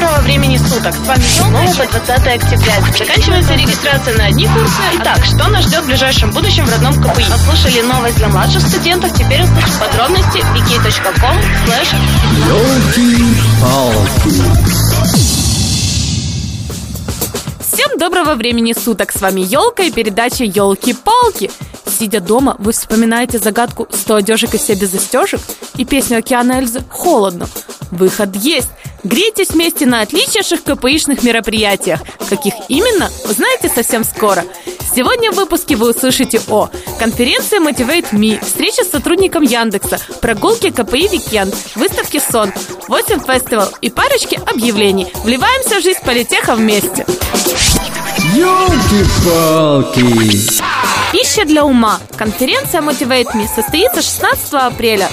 доброго времени суток. С вами снова по 20 октября. Заканчивается регистрация на одни курсы. Итак, что нас ждет в ближайшем будущем в родном КПИ? Послушали новость для младших студентов. Теперь услышим подробности wiki.com slash Всем доброго времени суток! С вами Елка и передача Елки-палки. Сидя дома, вы вспоминаете загадку «100 одежек и все без застежек» и песню Океана Эльзы «Холодно». Выход есть! Грейтесь вместе на отличнейших КПИшных мероприятиях. Каких именно, узнаете совсем скоро. Сегодня в выпуске вы услышите о конференции Motivate Me, встреча с сотрудником Яндекса, прогулки КПИ Викенд, выставки Сон, 8 фестивал и парочки объявлений. Вливаемся в жизнь политеха вместе. Ёлки-палки! Пища для ума. Конференция Motivate Me состоится 16 апреля.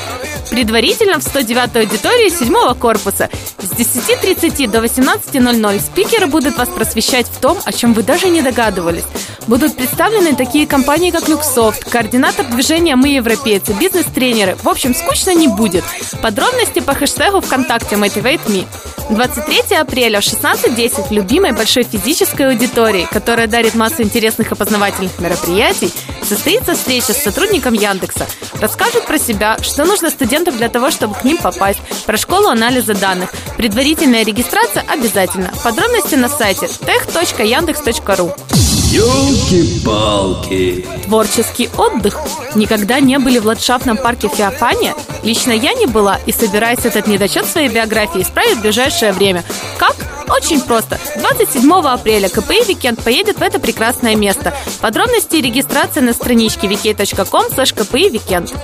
Предварительно в 109 аудитории 7 корпуса. С 10.30 до 18.00 спикеры будут вас просвещать в том, о чем вы даже не догадывались. Будут представлены такие компании, как Люксофт, координатор движения «Мы европейцы», бизнес-тренеры. В общем, скучно не будет. Подробности по хэштегу ВКонтакте Motivate Me. 23 апреля в 16.10 в любимой большой физической аудитории, которая дарит массу интересных и познавательных мероприятий, состоится встреча с сотрудником Яндекса. Расскажут про себя, что нужно студентам для того, чтобы к ним попасть, про школу анализа данных. Предварительная регистрация обязательно. Подробности на сайте tech.yandex.ru Ёлки-палки! Творческий отдых. Никогда не были в ландшафтном парке Феофания? Лично я не была и собираюсь этот недочет своей биографии исправить в ближайшее время. Как? Очень просто. 27 апреля КПИ Викенд поедет в это прекрасное место. Подробности и регистрация на страничке vk.com weekend.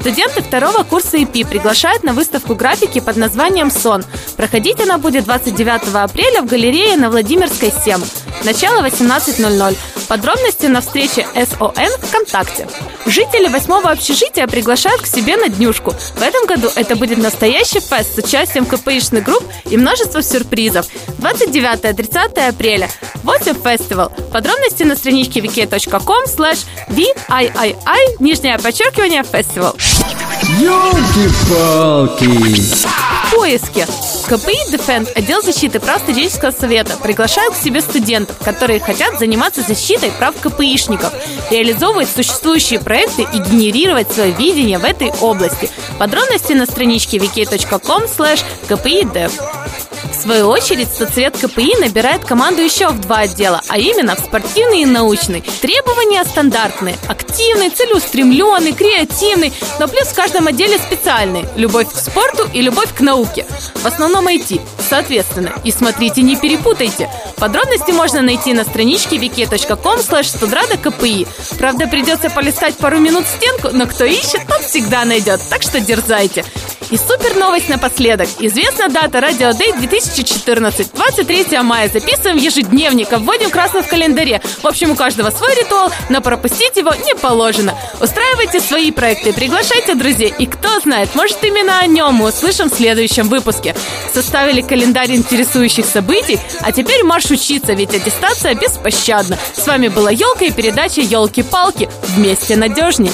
Студенты второго курса ИП приглашают на выставку графики под названием «Сон». Проходить она будет 29 апреля в галерее на Владимирской 7. Начало 18.00. Подробности на встрече СОН ВКонтакте. Жители восьмого общежития приглашают к себе на днюшку. В этом году это будет настоящий фест с участием КПИшных групп и множество сюрпризов. 29-30 апреля. 8 фестивал. Подробности на страничке wiki.com slash VIII, нижнее подчеркивание, фестивал. Ёлки-палки! поиске. КПИ Defend, отдел защиты прав студенческого совета, приглашают к себе студентов, которые хотят заниматься защитой прав КПИшников, реализовывать существующие проекты и генерировать свое видение в этой области. Подробности на страничке wiki.com slash kpidev. Свою очередь, соцвет КПИ набирает команду еще в два отдела, а именно в спортивный и научный. Требования стандартные. Активный, целеустремленный, креативный, но плюс в каждом отделе специальный. Любовь к спорту и любовь к науке. В основном IT, соответственно. И смотрите, не перепутайте. Подробности можно найти на страничке wiki.com slash КПИ. Правда, придется полистать пару минут стенку, но кто ищет, тот всегда найдет. Так что дерзайте. И супер новость напоследок. Известна дата Радио Дэй 2014. 23 мая. Записываем ежедневник, вводим красный в календаре. В общем, у каждого свой ритуал, но пропустить его не положено. Устраивайте свои проекты, приглашайте друзей. И кто знает, может именно о нем мы услышим в следующем выпуске. Составили календарь интересующих событий, а теперь марш учиться, ведь аттестация беспощадна. С вами была Елка и передача Елки-палки. Вместе надежней.